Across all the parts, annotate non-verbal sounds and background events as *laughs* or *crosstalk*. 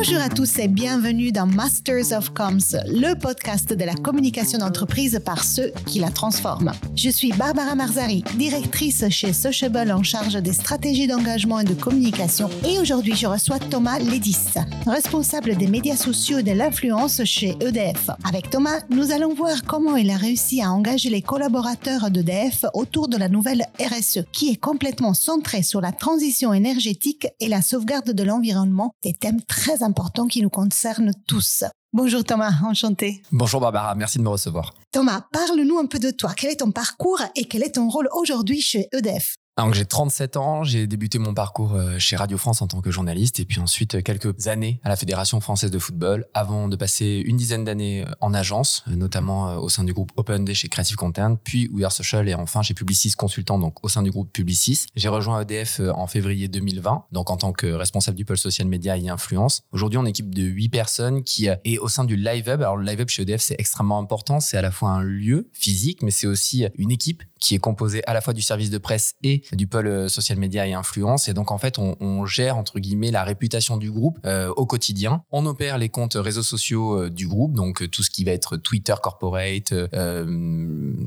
Bonjour à tous et bienvenue dans Masters of Comms, le podcast de la communication d'entreprise par ceux qui la transforment. Je suis Barbara Marzari, directrice chez Sociable en charge des stratégies d'engagement et de communication et aujourd'hui je reçois Thomas Lédis, responsable des médias sociaux et de l'influence chez EDF. Avec Thomas, nous allons voir comment il a réussi à engager les collaborateurs d'EDF autour de la nouvelle RSE qui est complètement centrée sur la transition énergétique et la sauvegarde de l'environnement, des thèmes très importants qui nous concernent tous. Bonjour Thomas, enchanté. Bonjour Barbara, merci de me recevoir. Thomas, parle-nous un peu de toi. Quel est ton parcours et quel est ton rôle aujourd'hui chez EDF donc j'ai 37 ans, j'ai débuté mon parcours euh, chez Radio France en tant que journaliste et puis ensuite euh, quelques années à la Fédération française de football avant de passer une dizaine d'années euh, en agence, notamment au sein du groupe Open Day chez Creative Content, puis We Are Social et enfin chez Publicis Consultant donc au sein du groupe Publicis. J'ai rejoint EDF en février 2020 donc en tant que responsable du pôle social média et influence. Aujourd'hui on est équipe de 8 personnes qui est au sein du Live Hub. Alors le Live Hub chez EDF c'est extrêmement important, c'est à la fois un lieu physique mais c'est aussi une équipe qui est composée à la fois du service de presse et du pôle euh, social media et influence. Et donc, en fait, on, on gère, entre guillemets, la réputation du groupe euh, au quotidien. On opère les comptes réseaux sociaux euh, du groupe, donc tout ce qui va être Twitter corporate,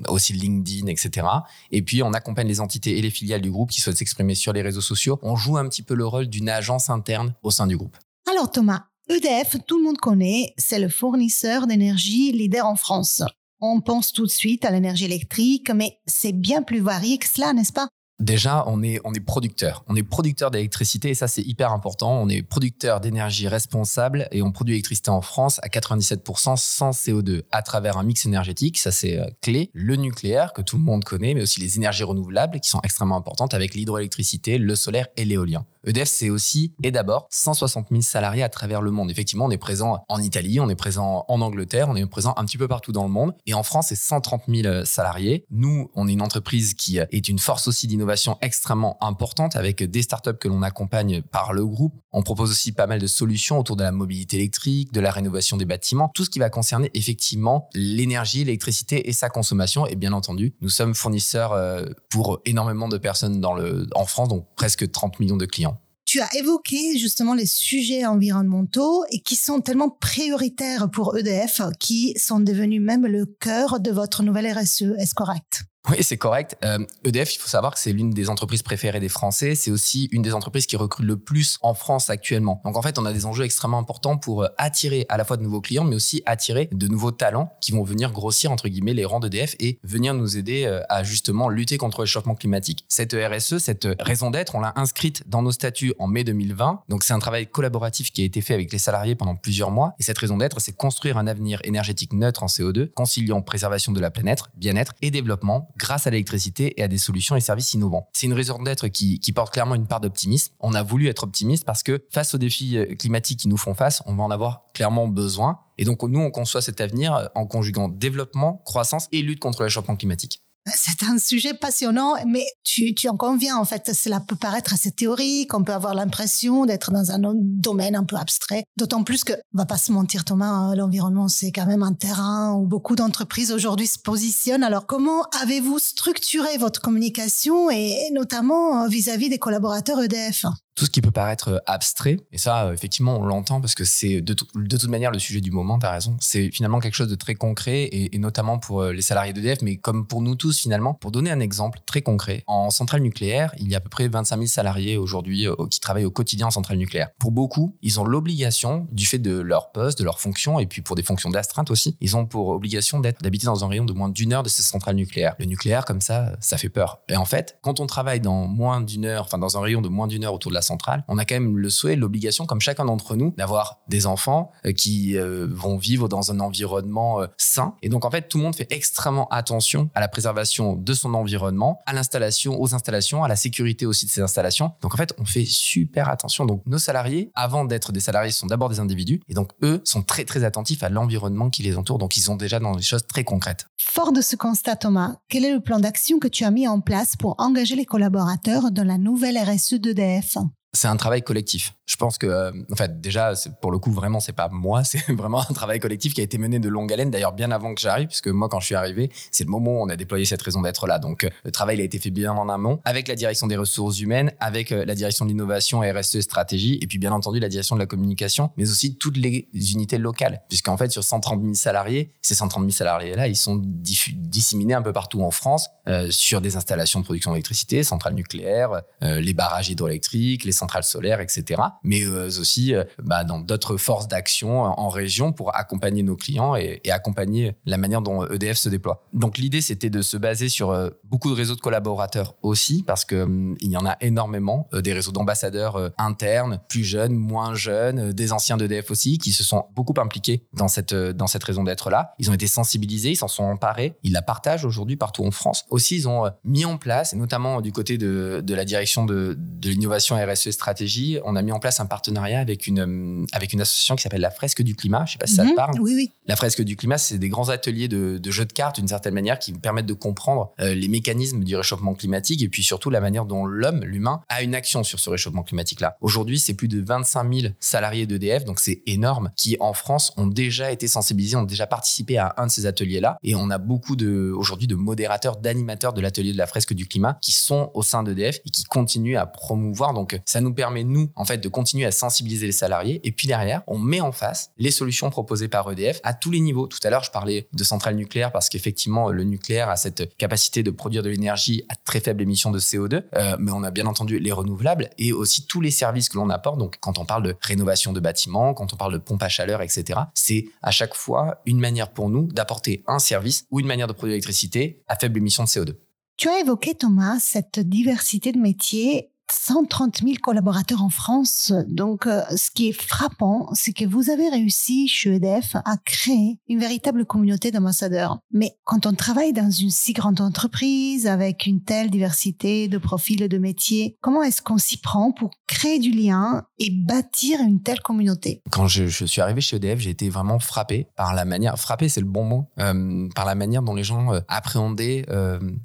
aussi LinkedIn, etc. Et puis, on accompagne les entités et les filiales du groupe qui souhaitent s'exprimer sur les réseaux sociaux. On joue un petit peu le rôle d'une agence interne au sein du groupe. Alors, Thomas, EDF, tout le monde connaît, c'est le fournisseur d'énergie leader en France. On pense tout de suite à l'énergie électrique, mais c'est bien plus varié que cela, n'est-ce pas? Déjà, on est, on producteur. On est producteur d'électricité et ça, c'est hyper important. On est producteur d'énergie responsable et on produit l'électricité en France à 97% sans CO2 à travers un mix énergétique. Ça, c'est euh, clé. Le nucléaire, que tout le monde connaît, mais aussi les énergies renouvelables qui sont extrêmement importantes avec l'hydroélectricité, le solaire et l'éolien. EDF, c'est aussi et d'abord 160 000 salariés à travers le monde. Effectivement, on est présent en Italie, on est présent en Angleterre, on est présent un petit peu partout dans le monde. Et en France, c'est 130 000 salariés. Nous, on est une entreprise qui est une force aussi d'innovation extrêmement importante avec des startups que l'on accompagne par le groupe. On propose aussi pas mal de solutions autour de la mobilité électrique, de la rénovation des bâtiments, tout ce qui va concerner effectivement l'énergie, l'électricité et sa consommation. Et bien entendu, nous sommes fournisseurs euh, pour énormément de personnes dans le, en France, donc presque 30 millions de clients tu as évoqué justement les sujets environnementaux et qui sont tellement prioritaires pour EDF qui sont devenus même le cœur de votre nouvelle RSE. Est-ce correct? Oui, c'est correct. EDF, euh, e il faut savoir que c'est l'une des entreprises préférées des Français. C'est aussi une des entreprises qui recrute le plus en France actuellement. Donc en fait, on a des enjeux extrêmement importants pour euh, attirer à la fois de nouveaux clients, mais aussi attirer de nouveaux talents qui vont venir grossir entre guillemets les rangs d'EDF et venir nous aider euh, à justement lutter contre le réchauffement climatique. Cette RSE, cette raison d'être, on l'a inscrite dans nos statuts en mai 2020. Donc c'est un travail collaboratif qui a été fait avec les salariés pendant plusieurs mois. Et cette raison d'être, c'est construire un avenir énergétique neutre en CO2, conciliant préservation de la planète, bien-être et développement grâce à l'électricité et à des solutions et services innovants. C'est une raison d'être qui, porte clairement une part d'optimisme. On a voulu être optimiste parce que face aux défis euh, climatiques qui nous font face, on va en avoir clairement besoin. Et donc nous, on conçoit cet avenir euh, en conjuguant développement, croissance et lutte contre le climatique. C'est un sujet passionnant, mais tu, tu en conviens, en fait, cela peut paraître assez théorique, on peut avoir l'impression d'être dans un domaine un peu abstrait, d'autant plus que, on va pas se mentir Thomas, hein, l'environnement c'est quand même un terrain où beaucoup d'entreprises aujourd'hui se positionnent. Alors comment avez-vous structuré votre communication et notamment vis à -vis des collaborateurs EDF tout ce qui peut paraître euh, abstrait, et ça, euh, effectivement, on l'entend parce que c'est de, toute manière le sujet du moment, tu as raison, c'est finalement quelque chose de très concret, et, notamment pour euh, les salariés d'EDF, mais comme pour nous tous finalement. Pour donner un exemple très concret, en centrale nucléaire, il y a à peu près 25 000 salariés aujourd'hui qui travaillent au quotidien en centrale nucléaire. Pour beaucoup, ils ont l'obligation, du fait de leur poste, de leur fonction, et puis pour des fonctions d'astreinte aussi, ils ont pour obligation d'être d'habiter dans un rayon de moins d'une heure de ces centrales nucléaires. Le nucléaire, comme ça, ça fait peur. Et en fait, quand on travaille dans moins d'une heure, enfin dans un rayon de moins d'une heure autour de la centrale, on a quand même le souhait, l'obligation, comme chacun d'entre nous, d'avoir des enfants euh, qui euh, vont vivre dans un environnement euh, sain. Et donc, en fait, tout le monde fait extrêmement attention à la préservation de son environnement, à l'installation, aux installations, à la sécurité aussi de ces installations. Donc, en fait, on fait super attention. Donc, nos salariés, avant d'être des salariés, sont d'abord des individus. Et donc, eux sont très, très attentifs à l'environnement qui les entoure. Donc, ils sont déjà dans des choses très concrètes. Fort de ce constat, Thomas, quel est le plan d'action que tu as mis en place pour engager les collaborateurs dans la nouvelle RSE d'EDF? C'est un travail collectif. Je pense que, euh, en fait, déjà, pour le coup, vraiment, c'est pas moi, *laughs* c'est vraiment un travail collectif qui a été mené de longue haleine, d'ailleurs bien avant que j'arrive, puisque moi, quand je suis arrivé, c'est le moment où on a déployé cette raison d'être là. Donc, euh, le travail a été fait bien en amont, avec la direction des ressources humaines, avec euh, la direction de l'innovation, RSE, stratégie, et puis bien entendu la direction de la communication, mais aussi toutes les unités locales, puisqu'en fait, sur 130 000 salariés, ces 130 000 salariés-là, ils sont disséminés un peu partout en France, sur des installations de production d'électricité, centrales nucléaires, les barrages hydroélectriques, les centrales solaires, etc. Mais euh, aussi euh, bah, dans d'autres forces d'action en région pour accompagner nos clients et, accompagner la manière dont EDF se déploie. Donc l'idée, c'était de se baser sur euh, beaucoup de réseaux de collaborateurs aussi, parce que hum, y en a énormément, des réseaux d'ambassadeurs internes, plus jeunes, moins jeunes, des anciens d'EDF aussi, qui se sont beaucoup impliqués dans cette, dans cette raison d'être là. Ils ont été sensibilisés, ils s'en sont emparés, ils la partagent aujourd'hui partout en France. Aussi, ils ont mis en place, notamment du côté de, de la direction de, de l'innovation RSE stratégique, on a mis en place un partenariat avec une, euh, avec une association qui s'appelle la Fresque du Climat. Je sais pas si ça te mhm. parle. Oui, oui. La Fresque du Climat, c'est des grands ateliers de, jeux de cartes, d'une certaine manière, qui permettent de comprendre euh, les mécanismes du réchauffement climatique et puis surtout la manière dont l'homme, l'humain, a une action sur ce réchauffement climatique-là. Aujourd'hui, c'est plus de 25 000 salariés d'EDF, donc c'est énorme, qui en France ont déjà été sensibilisés, ont déjà participé à un de ces ateliers-là. Et on a beaucoup de, aujourd'hui de modérateurs, d'animateurs de l'atelier de la Fresque du Climat qui sont au sein d'EDF et qui continuent à promouvoir. Donc, ça nous permet nous, en fait, de continuer à sensibiliser les salariés. Et puis derrière, on met en face les solutions proposées par EDF à tous les niveaux. Tout à l'heure, je parlais de centrales nucléaires parce qu'effectivement, le nucléaire a cette capacité de produire de l'énergie à très faible émission de CO2. Euh, mais on a bien entendu les renouvelables et aussi tous les services que l'on apporte. Donc, quand on parle de rénovation de bâtiments, quand on parle de pompe à chaleur, etc., c'est à chaque fois une manière pour nous d'apporter un service ou une manière de produire l'électricité à faible émission de CO2. Tu as évoqué, Thomas, cette diversité de métiers 130 000 collaborateurs en France. Donc, euh, ce qui est frappant, c'est que vous avez réussi chez EDF à créer une véritable communauté d'ambassadeurs. Mais quand on travaille dans une si grande entreprise avec une telle diversité de profils et de métiers, comment est-ce qu'on s'y prend pour créer du lien et bâtir une telle communauté? Quand je, suis arrivé chez EDF, j'ai été vraiment frappé par la manière, frappé c'est le bon mot, euh, par la manière dont les gens euh, appréhendaient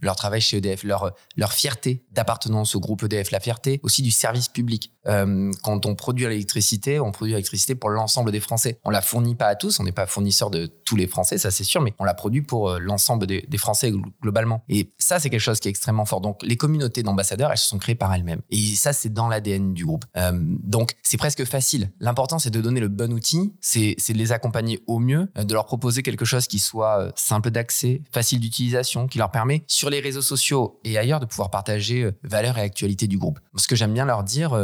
leur travail chez EDF, leur, leur fierté d'appartenance au groupe EDF, la fierté aussi du service public. Euh, quand on produit l'électricité, on produit l'électricité pour l'ensemble des Français. On la fournit pas à tous, on n'est pas fournisseur de tous les Français, ça c'est sûr, mais on la produit pour euh, l'ensemble des, Français globalement. Et ça, c'est quelque chose qui est extrêmement fort. Donc, les communautés d'ambassadeurs, elles se sont créées par elles-mêmes. Et ça, c'est dans l'ADN du groupe. Euh, donc, c'est presque facile. L'important, c'est de donner le bon outil, c'est de les accompagner au mieux, de leur proposer quelque chose qui soit simple d'accès, facile d'utilisation, qui leur permet sur les réseaux sociaux et ailleurs de pouvoir partager valeurs et actualités du groupe. Ce que j'aime bien leur dire,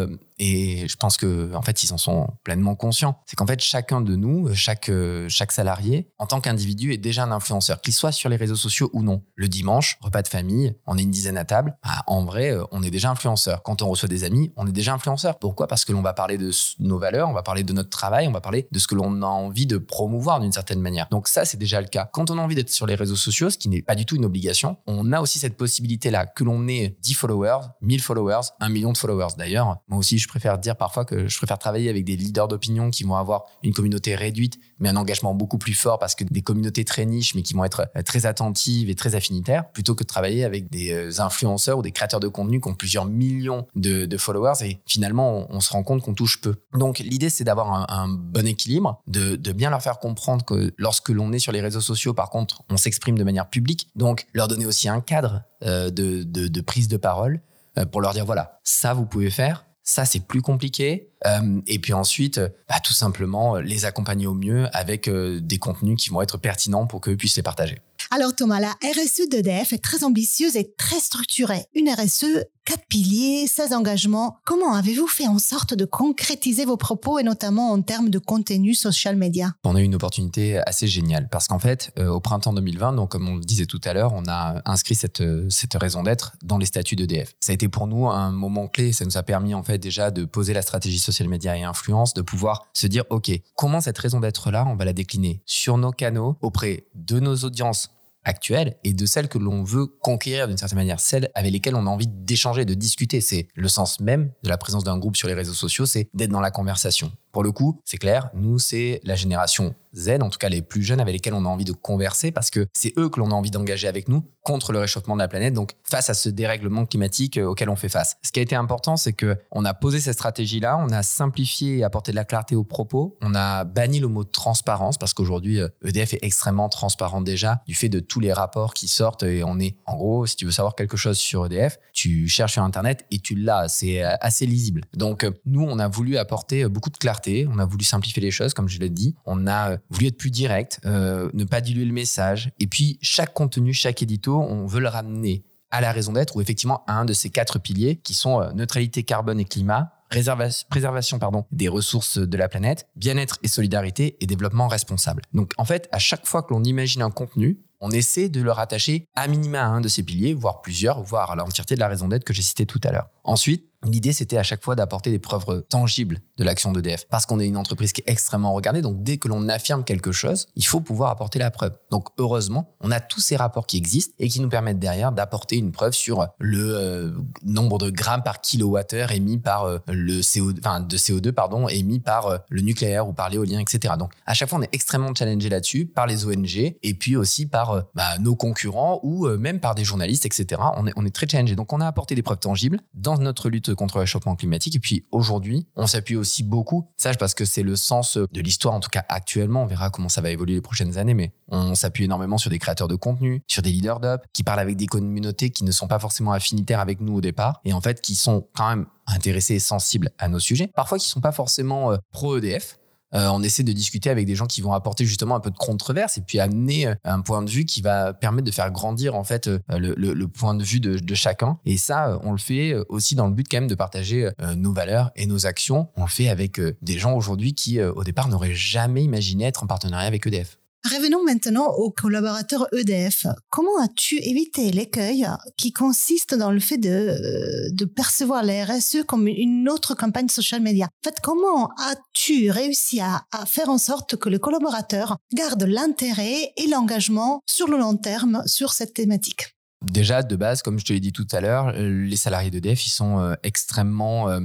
et je pense que en fait ils en sont pleinement conscients. C'est qu'en fait chacun de nous, chaque chaque salarié, en tant qu'individu, est déjà un influenceur, qu'il soit sur les réseaux sociaux ou non. Le dimanche, repas de famille, on est une dizaine à table. Bah, en vrai, euh, on est déjà influenceur. Quand on reçoit des amis, on est déjà influenceur. Pourquoi? Parce que l'on va parler de nos valeurs, on va parler de notre travail, on va parler de ce que l'on a envie de promouvoir d'une certaine manière. Donc ça, c'est déjà le cas. Quand on a envie d'être sur les réseaux sociaux, ce qui n'est pas du tout une obligation, on a aussi cette possibilité-là que l'on ait 10 followers, 1000 followers, 1 million de followers. D'ailleurs, moi aussi, je préfère dire parfois que je préfère travailler avec des leaders d'opinion qui vont avoir une communauté réduite, mais un engagement beaucoup plus fort parce que des communautés très niches, mais qui vont être euh, très attentives et très affinitaires, plutôt que de travailler avec des euh, influenceurs ou des créateurs de contenu qui ont plusieurs millions de, followers et finalement, on, se rend compte qu'on touche peu. Donc, l'idée, c'est d'avoir un, bon équilibre, de, bien leur faire comprendre que lorsque l'on est sur les réseaux sociaux, par contre, on s'exprime de manière publique, donc leur donner aussi un cadre euh, de prise de parole pour leur dire, voilà, ça, vous pouvez faire, ça, c'est plus compliqué. Euh, et puis ensuite, bah, tout simplement, les accompagner au mieux avec euh, des contenus qui vont être pertinents pour qu'eux puissent les partager. Alors Thomas, la RSE d'EDF est très ambitieuse et très structurée. Une RSE, quatre piliers, 16 engagements. Comment avez-vous fait en sorte de concrétiser vos propos et notamment en termes de contenu social media? On a eu une opportunité assez géniale parce qu'en fait, euh, au printemps 2020, donc comme on le disait tout à l'heure, on a inscrit cette, cette raison d'être dans les statuts d'EDF. Ça a été pour nous un moment clé. Ça nous a permis en fait déjà de poser la stratégie social media et influence, de pouvoir se dire, OK, comment cette raison d'être là, on va la décliner sur nos canaux auprès de nos audiences actuelles et de celles que l'on veut conquérir d'une certaine manière, celles avec lesquelles on a envie d'échanger, de discuter. C'est le sens même de la présence d'un groupe sur les réseaux sociaux, c'est d'être dans la conversation. Pour le coup, c'est clair, nous, c'est la génération Z, en tout cas les plus jeunes avec lesquels on a envie de converser parce que c'est eux que l'on a envie d'engager avec nous contre le réchauffement de la planète, donc face à ce dérèglement climatique euh, auquel on fait face. Ce qui a été important, c'est que on a posé cette stratégie-là, on a simplifié et apporté de la clarté aux propos, on a banni le mot transparence parce qu'aujourd'hui EDF euh, e est extrêmement transparent déjà du fait de tous les rapports qui sortent et on est en gros, si tu veux savoir quelque chose sur EDF, tu cherches sur internet et tu l'as, c'est euh, assez lisible. Donc nous, on a voulu apporter beaucoup de clarté, on a voulu simplifier les choses comme je l'ai dit, on a voulu être plus direct, ne pas diluer le message et puis chaque contenu, chaque édito on veut le ramener à la raison d'être ou effectivement à un de ces quatre piliers qui sont euh, neutralité carbone et climat, préservation des ressources de la planète, bien-être et solidarité et développement responsable. Donc en fait, à chaque fois que l'on imagine un contenu, on essaie de le rattacher à minima à un de ces piliers, voire plusieurs, voire à l'entièreté de la raison d'être que j'ai cité tout à l'heure. Ensuite, L'idée, c'était à chaque fois d'apporter des preuves tangibles de l'action d'EDF, parce qu'on est une entreprise qui est extrêmement regardée. Donc, dès que l'on affirme quelque chose, il faut pouvoir apporter la preuve. Donc, heureusement, on a tous ces rapports qui existent et qui nous permettent derrière d'apporter une preuve sur le euh, nombre de grammes par kilowattheure émis par euh, le CO, enfin, de CO2, pardon, émis par euh, le nucléaire ou par l'éolien, etc. Donc, à chaque fois, on est extrêmement challengé là-dessus par les ONG et puis aussi par bah, nos concurrents ou même par des journalistes, etc. On est, on est très challengé. Donc, on a apporté des preuves tangibles dans notre lutte contre le réchauffement climatique. Et puis aujourd'hui, on s'appuie aussi beaucoup, sage parce que c'est le sens de l'histoire, en tout cas actuellement, on verra comment ça va évoluer les prochaines années, mais on s'appuie énormément sur des créateurs de contenu, sur des leaders d'up, qui parlent avec des communautés qui ne sont pas forcément affinitaires avec nous au départ, et en fait qui sont quand même intéressés et sensibles à nos sujets, parfois qui sont pas forcément euh, pro-EDF, euh, on essaie de discuter avec des gens qui vont apporter justement un peu de controverse et puis amener euh, un point de vue qui va permettre de faire grandir en fait euh, le, point de vue de, chacun. Et ça, on le fait aussi dans le but quand même de partager nos valeurs et nos actions. On le fait avec des gens aujourd'hui qui au départ n'auraient jamais imaginé être en partenariat avec EDF. Revenons maintenant aux collaborateurs EDF. Comment as-tu évité l'écueil qui consiste dans le fait de, de percevoir la RSE comme une autre campagne social media? En fait, comment as-tu réussi à, faire en sorte que les collaborateurs gardent l'intérêt et l'engagement sur le long terme sur cette thématique? Déjà, de base, comme je te l'ai dit tout à l'heure, les salariés d'EDF, ils sont euh, extrêmement euh,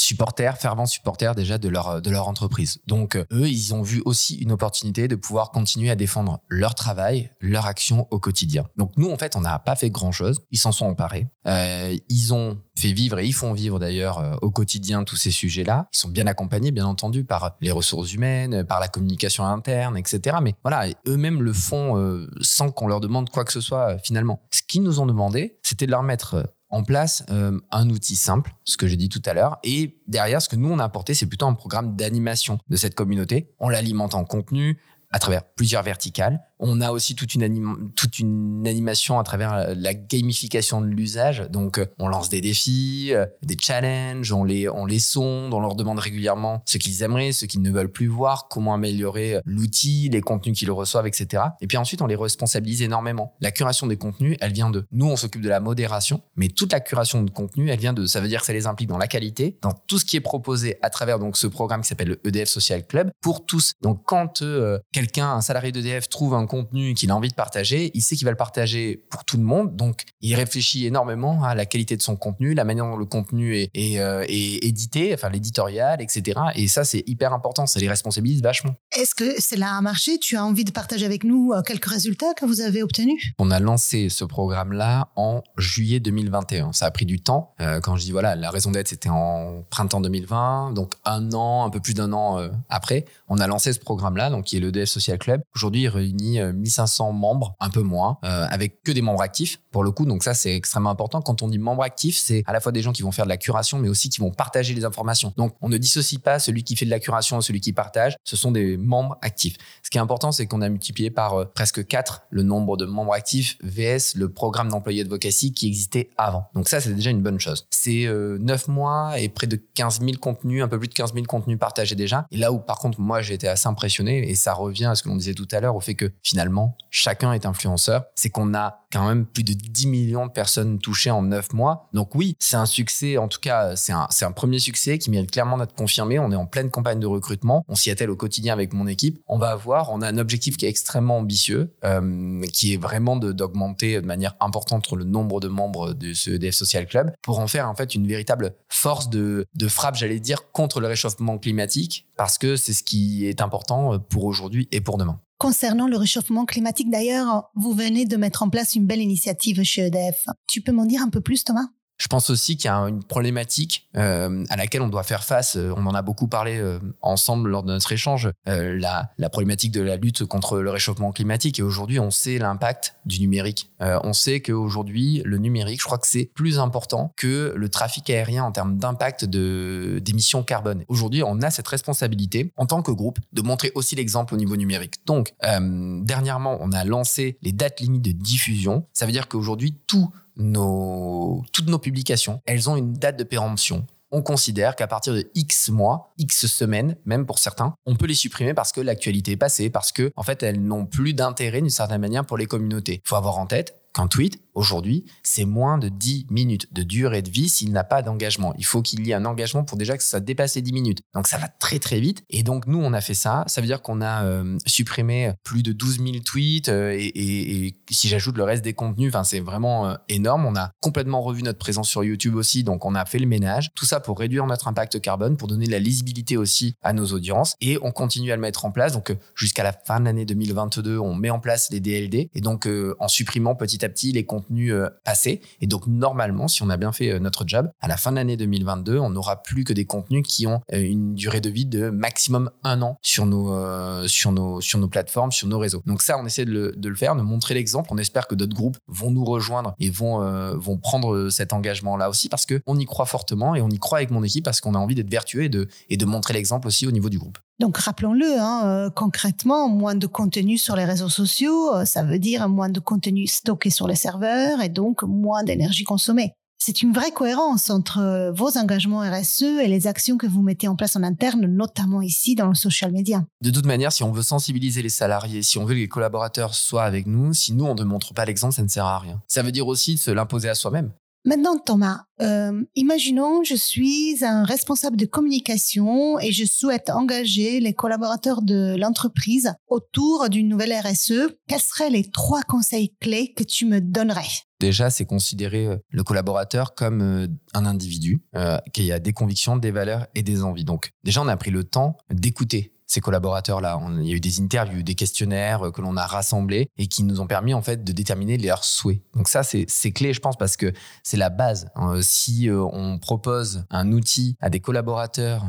supporters, fervents supporters déjà de leur, de leur entreprise. Donc, euh, eux, ils ont vu aussi une opportunité de pouvoir continuer à défendre leur travail, leur action au quotidien. Donc, nous, en fait, on n'a pas fait grand-chose. Ils s'en sont emparés. Euh, ils ont fait vivre et ils font vivre d'ailleurs euh, au quotidien tous ces sujets-là. Ils sont bien accompagnés, bien entendu, par les ressources humaines, par la communication interne, etc. Mais voilà, eux-mêmes le font sans qu'on leur demande quoi que ce soit finalement. Ce qu'ils nous ont demandé, c'était de leur mettre en place euh, un outil simple, ce que j'ai dit tout à l'heure. Et derrière, ce que nous, on a apporté, c'est plutôt un programme d'animation de cette communauté. On l'alimente en contenu à travers plusieurs verticales on a aussi toute une, toute une animation à travers euh, la gamification de l'usage. Donc, euh, on lance des défis, euh, des challenges, on les, on les sonde, on leur demande régulièrement ce qu'ils aimeraient, ce qu'ils ne veulent plus voir, comment améliorer l'outil, les contenus qu'ils reçoivent, etc. Et puis ensuite, on les responsabilise énormément. La curation des contenus, elle vient de nous, on s'occupe de la modération, mais toute la curation de contenu, elle vient de, ça veut dire que ça les implique dans la qualité, dans tout ce qui est proposé à travers donc ce programme qui s'appelle le EDF Social Club pour tous. Donc, quand quelqu'un, un salarié d'EDF trouve un contenu qu'il a envie de partager, il sait qu'il va le partager pour tout le monde. Donc, il réfléchit énormément à la qualité de son contenu, la manière dont le contenu est, euh, édité, enfin l'éditorial, etc. Et ça, c'est hyper important. Ça les responsabilise vachement. Est-ce que cela a marché? Tu as envie de partager avec nous euh, quelques résultats que vous avez obtenus? On a lancé ce programme-là en juillet 2021. Ça a pris du temps. Euh, quand je dis voilà, la raison d'être, c'était en printemps 2020, donc un an, un peu plus d'un an après, on a lancé ce programme-là, donc qui est l'EDF Social Club. Aujourd'hui, il réunit 1500 membres, un peu moins, euh, avec que des membres actifs pour le coup. Donc ça, c'est extrêmement important. Quand on dit membres actifs, c'est à la fois des gens qui vont faire de la curation, mais aussi qui vont partager les informations. Donc on ne dissocie pas celui qui fait de la curation et celui qui partage. Ce sont des membres actifs. Ce qui est important, c'est qu'on a multiplié par euh, presque 4 le nombre de membres actifs VS le programme d'employés advocacy qui existait avant. Donc ça, c'est déjà une bonne chose. C'est euh, 9 mois et près de 15 000 contenus, un peu plus de 15 000 contenus partagés déjà. Et là où par contre, moi, j'ai été assez impressionné et ça revient à ce que l'on disait tout à l'heure, au fait que finalement, chacun est influenceur. C'est qu'on a quand même plus de 10 millions de personnes touchées en 9 mois. Donc oui, c'est un succès, en tout cas, c'est un, un premier succès qui mérite clairement d'être confirmé. On est en pleine campagne de recrutement. On s'y attelle au quotidien avec mon équipe. On va avoir, on a un objectif qui est extrêmement ambitieux, euh, qui est vraiment d'augmenter de, manière importante le nombre de membres de ce DF Social Club pour en faire en fait une véritable force de, de frappe, j'allais dire, contre le réchauffement climatique, parce que c'est ce qui est important pour aujourd'hui et pour demain. Concernant le réchauffement climatique, d'ailleurs, vous venez de mettre en place une belle initiative chez EDF. Tu peux m'en dire un peu plus, Thomas? Je pense aussi qu'il y a une problématique euh, à laquelle on doit faire face. Euh, on en a beaucoup parlé euh, ensemble lors de notre échange, la, la, problématique de la lutte contre le réchauffement climatique. Et aujourd'hui, on sait l'impact du numérique. on sait qu'aujourd'hui, le numérique, je crois que c'est plus important que le trafic aérien en termes d'impact d'émissions carbone. Aujourd'hui, on a cette responsabilité en tant que groupe de montrer aussi l'exemple au niveau numérique. Donc, dernièrement, on a lancé les dates limites de diffusion. Ça veut dire qu'aujourd'hui, tout nos, toutes nos publications, elles ont une date de péremption. On considère qu'à partir de X mois, X semaines, même pour certains, on peut les supprimer parce que l'actualité est passée, parce que en fait elles n'ont plus d'intérêt d'une certaine manière pour les communautés. Il faut avoir en tête qu'un tweet, aujourd'hui, c'est moins de 10 minutes de durée de vie s'il n'a pas d'engagement. Il faut qu'il y ait un engagement pour déjà que ça dépasse les 10 minutes. Donc ça va très très vite. Et donc nous, on a fait ça. Ça veut dire qu'on a euh, supprimé plus de 12 000 tweets euh, et, si j'ajoute le reste des contenus, c'est vraiment euh, énorme. On a complètement revu notre présence sur YouTube aussi. Donc on a fait le ménage. Tout ça pour réduire notre impact carbone, pour donner de la lisibilité aussi à nos audiences. Et on continue à le mettre en place. Donc jusqu'à la fin de l'année 2022, on met en place les DLD. Et donc en supprimant petit à petit les contenus euh, passé Et donc, normalement, si on a bien fait euh, notre job, à la fin de l'année 2022, on n'aura plus que des contenus qui ont euh, une durée de vie de maximum un an sur nos, sur nos, sur nos plateformes, sur nos réseaux. Donc ça, on essaie de le, de le faire, de montrer l'exemple. On espère que d'autres groupes vont nous rejoindre et vont, vont prendre cet engagement-là aussi parce qu'on y croit fortement et on y croit avec mon équipe parce qu'on a envie d'être vertueux et de, et de montrer l'exemple aussi au niveau du groupe. Donc rappelons-le, hein, euh, concrètement, moins de contenu sur les réseaux sociaux, euh, ça veut dire moins de contenu stocké sur les serveurs et donc moins d'énergie consommée. C'est une vraie cohérence entre euh, vos engagements RSE et les actions que vous mettez en place en interne, notamment ici dans le social media. De toute manière, si on veut sensibiliser les salariés, si on veut que les collaborateurs soient avec nous, si nous on ne montre pas l'exemple, ça ne sert à rien. Ça veut dire aussi de se l'imposer à soi-même. Maintenant, Thomas, euh, imaginons, je suis un responsable de communication et je souhaite engager les collaborateurs de l'entreprise autour d'une nouvelle RSE. Quels seraient les trois conseils clés que tu me donnerais? Déjà, c'est considérer euh, le collaborateur comme euh, un individu qui a des convictions, des valeurs et des envies. Donc, déjà, on a pris le temps d'écouter ces collaborateurs-là. Il y a eu des interviews, des questionnaires euh, que l'on a rassemblés et qui nous ont permis en fait de déterminer leurs souhaits. Donc ça, c'est clé, je pense, parce que c'est la base. Hein. si euh, on propose un outil à des collaborateurs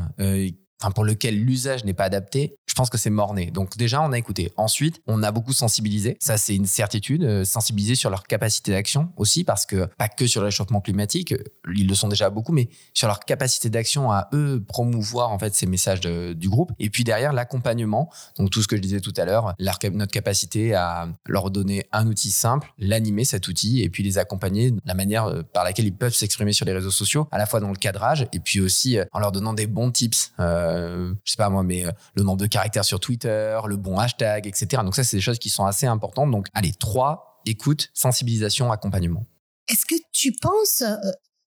euh, pour lequel l'usage n'est pas adapté, je pense que c'est mort-né. Donc déjà, on a écouté. Ensuite, on a beaucoup sensibilisé. Ça, c'est une certitude. Euh, sensibiliser sur leur capacité d'action aussi, parce que pas que sur le réchauffement climatique, euh, ils le sont déjà beaucoup, mais sur leur capacité d'action à eux promouvoir en fait ces messages du groupe. Et puis derrière, l'accompagnement. Donc tout ce que je disais tout à l'heure, notre capacité à leur donner un outil simple, l'animer cet outil, et puis les accompagner de la manière euh, par laquelle ils peuvent s'exprimer sur les réseaux sociaux, à la fois dans le cadrage, et puis aussi en leur donnant des bons tips. Euh, je sais pas moi, mais le nombre de caractères sur Twitter, le bon hashtag, etc. Donc ça, c'est des choses qui sont assez importantes. Donc, allez, trois, écoute, sensibilisation, accompagnement. Est-ce que tu penses, euh,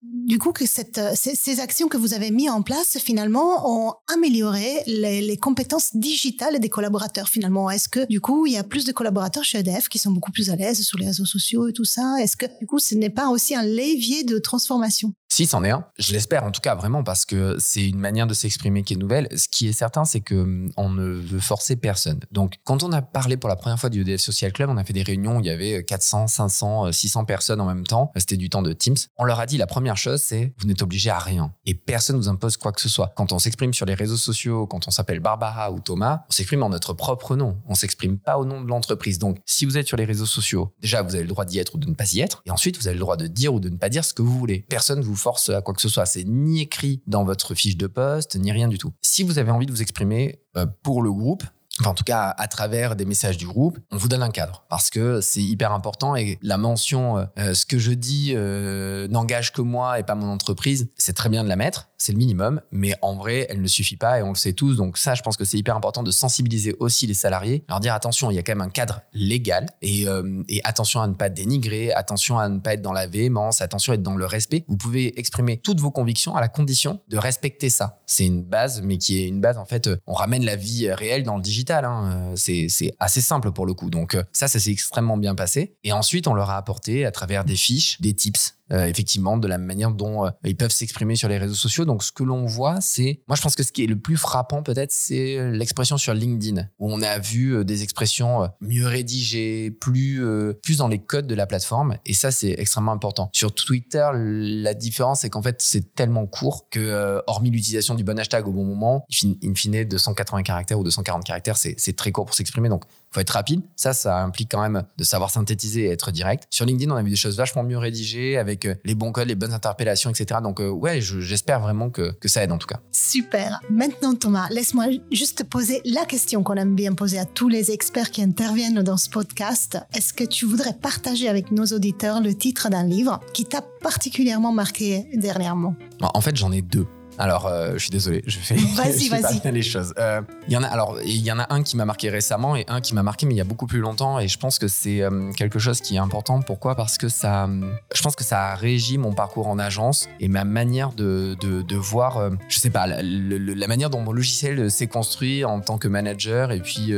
du coup, que ces, actions que vous avez mises en place, finalement, ont amélioré les, compétences digitales des collaborateurs, finalement? Est-ce que, du coup, il y a plus de collaborateurs chez EDF qui sont beaucoup plus à l'aise sur les réseaux sociaux et tout ça? Est-ce que, du coup, ce n'est pas aussi un levier de transformation? Si, c'en est un. Je l'espère en tout cas vraiment parce que c'est une manière de s'exprimer qui est nouvelle. Ce qui est certain, c'est que hum, on ne veut forcer personne. Donc, quand on a parlé pour la première fois du EDF Social Club, on a fait des réunions où il y avait 400, 500, 600 personnes en même temps. C'était du temps de Teams. On leur a dit la première chose, c'est vous n'êtes obligé à rien et personne vous impose quoi que ce soit. Quand on s'exprime sur les réseaux sociaux, quand on s'appelle Barbara ou Thomas, on s'exprime en notre propre nom. On s'exprime pas au nom de l'entreprise. Donc, si vous êtes sur les réseaux sociaux, déjà vous avez le droit d'y être ou de ne pas y être, et ensuite vous avez le droit de dire ou de ne pas dire ce que vous voulez. Personne vous à quoi que ce soit. C'est ni écrit dans votre fiche de poste, ni rien du tout. Si vous avez envie de vous exprimer euh, pour le groupe, enfin en tout cas à travers des messages du groupe, on vous donne un cadre parce que c'est hyper important et la mention euh, ce que je dis euh, n'engage que moi et pas mon entreprise, c'est très bien de la mettre, c'est le minimum, mais en vrai, elle ne suffit pas et on le sait tous. Donc ça, je pense que c'est hyper important de sensibiliser aussi les salariés, leur dire attention, il y a quand même un cadre légal et, euh, et attention à ne pas dénigrer, attention à ne pas être dans la véhémence, attention à être dans le respect. Vous pouvez exprimer toutes vos convictions à la condition de respecter ça. C'est une base, mais qui est une base en fait. On ramène la vie réelle dans le digital. Hein. C'est assez simple pour le coup. Donc ça, ça s'est extrêmement bien passé. Et ensuite, on leur a apporté à travers des fiches, des tips, euh, effectivement, de la manière dont euh, ils peuvent s'exprimer sur les réseaux sociaux. Donc, ce que l'on voit, c'est, moi, je pense que ce qui est le plus frappant, peut-être, c'est euh, l'expression sur LinkedIn, où on a vu des expressions mieux rédigées, plus, plus dans les codes de la plateforme. Et ça, c'est extrêmement important. Sur Twitter, la différence, c'est qu'en fait, c'est tellement court que, hormis l'utilisation du bon hashtag au bon moment, in fine, 280 caractères ou 240 caractères, c'est très court pour s'exprimer. Donc, faut être rapide. Ça, ça implique quand même de savoir synthétiser et être direct. Sur LinkedIn, on a vu des choses vachement mieux rédigées avec euh, les bons codes, les bonnes interpellations, etc. Donc, euh, ouais, j'espère vraiment que, que ça aide en tout cas. Super. Maintenant, Thomas, laisse-moi juste poser la question qu'on aime bien poser à tous les experts qui interviennent dans ce podcast. Est-ce que tu voudrais partager avec nos auditeurs le titre d'un livre qui t'a particulièrement marqué dernièrement? En fait, j'en ai deux. Alors, euh, je suis désolé, je fais, *laughs* les choses. Euh, il y en a, alors, il y en a un qui m'a marqué récemment et un qui m'a marqué, mais il y a beaucoup plus longtemps. Et je pense que c'est euh, quelque chose qui est important. Pourquoi? Parce que ça, je pense que ça a régi mon parcours en agence et ma manière de, de, voir, je sais pas, la, manière dont mon logiciel s'est construit en tant que manager et puis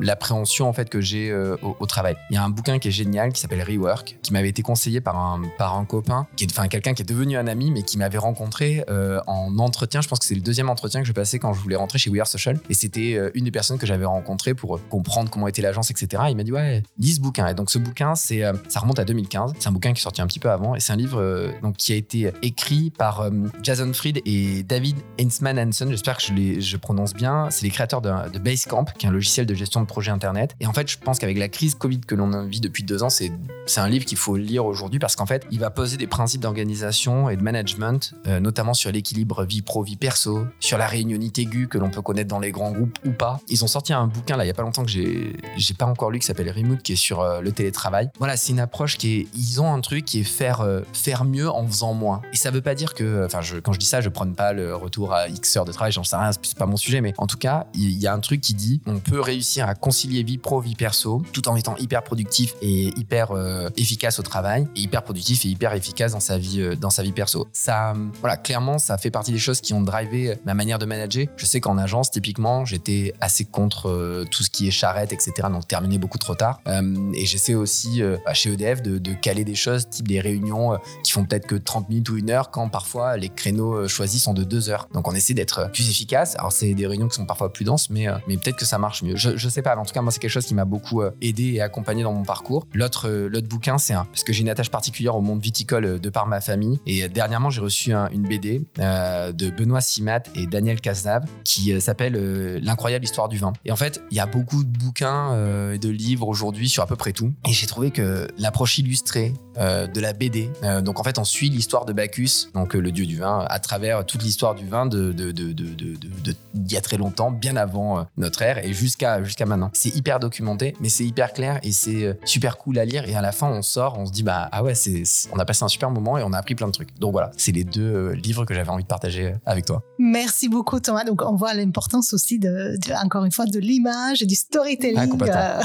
l'appréhension en fait que j'ai au, travail. Il y a un bouquin qui est génial qui s'appelle Rework, qui m'avait été conseillé par un, par un copain, qui est, enfin quelqu'un qui est devenu un ami, mais qui m'avait rencontré en entretien. Je pense que c'est le deuxième entretien que je passais quand je voulais rentrer chez We Are Social. Et c'était euh, une des personnes que j'avais rencontrées pour euh, comprendre comment était l'agence, etc. il m'a dit ouais, lis ce bouquin. Et donc ce bouquin, c'est euh, ça remonte à 2015. C'est un bouquin qui est sorti un petit peu avant et c'est un livre donc qui a été écrit par Jason Fried et David Heinzman Hansen. J'espère que je, prononce bien. C'est les créateurs de, Basecamp, qui est un logiciel de gestion de projet internet. Et en fait, je pense qu'avec la crise Covid que l'on vit depuis deux ans, c'est un livre qu'il faut lire aujourd'hui parce qu'en fait, il va poser des principes d'organisation et de management, notamment sur l'équilibre vie pro vie perso sur la réunionite aiguë que l'on peut connaître dans les grands groupes ou pas. Ils ont sorti un bouquin là il y a pas longtemps que j'ai pas encore lu qui s'appelle Remote qui est sur euh, le télétravail. Voilà, c'est une approche qui est ils ont un truc qui est faire euh, faire mieux en faisant moins. Et ça veut pas dire que enfin quand je dis ça, je prends pas le retour à X heures de travail, j'en sais rien, c'est pas mon sujet mais en tout cas, il y a un truc qui dit on peut réussir à concilier vie pro vie perso tout en étant hyper productif et hyper euh, efficace au travail et hyper productif et hyper efficace dans sa vie dans sa vie perso. Ça voilà, clairement ça fait partie des choses qui ont drivé ma manière de manager. Je sais qu'en agence, typiquement, j'étais assez contre euh, tout ce qui est charrette, etc. Donc terminer beaucoup trop tard. Euh, et j'essaie aussi euh, bah, chez EDF de, caler des choses, type des réunions qui font peut-être que 30 minutes ou une heure, quand parfois les créneaux choisis sont de deux heures. Donc on essaie d'être plus efficace. Alors c'est des réunions qui sont parfois plus denses, mais, mais peut-être que ça marche mieux. Je, je sais pas. en tout cas, moi, c'est quelque chose qui m'a beaucoup aidé et accompagné dans mon parcours. L'autre l'autre bouquin, c'est un parce que j'ai une attache particulière au monde viticole de par ma famille. Et dernièrement, j'ai reçu une BD de Benoît Simon et Daniel Cazenave qui euh, s'appelle euh, L'incroyable histoire du vin. Et en fait, il y a beaucoup de bouquins euh, et de livres aujourd'hui sur à peu près tout. Et j'ai trouvé que l'approche illustrée de la BD, donc en fait, on suit l'histoire de Bacchus, donc le dieu du vin, à travers toute l'histoire du vin de, de, de, de, d'il y a très longtemps, bien avant notre ère et jusqu'à maintenant. C'est hyper documenté, mais c'est hyper clair et c'est super cool à lire. Et à la fin, on sort, on se dit bah ah ouais, on a passé un super moment et on a appris plein de trucs. Donc voilà, c'est les deux livres que j'avais envie de partager avec toi. Merci beaucoup Thomas. Donc on voit l'importance aussi de, encore une fois de l'image et du storytelling. Ah,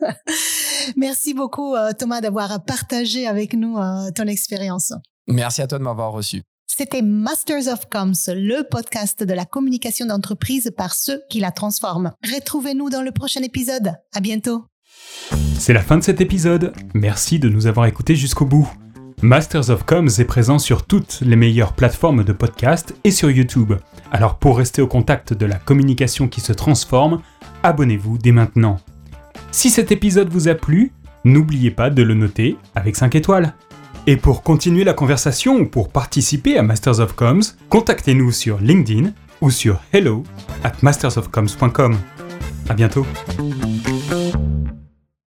*laughs* Merci beaucoup euh, Thomas d'avoir partagé avec nous euh, ton expérience. Merci à toi de m'avoir reçu. C'était Masters of Comms, le podcast de la communication d'entreprise par ceux qui la transforment. Retrouvez-nous dans le prochain épisode. À bientôt. C'est la fin de cet épisode. Merci de nous avoir écoutés jusqu'au bout. Masters of Comms est présent sur toutes les meilleures plateformes de podcast et sur YouTube. Alors pour rester au contact de la communication qui se transforme, abonnez-vous dès maintenant. Si cet épisode vous a plu, n'oubliez pas de le noter avec 5 étoiles. Et pour continuer la conversation ou pour participer à Masters of Comms, contactez-nous sur LinkedIn ou sur hello at mastersofcoms.com. À bientôt.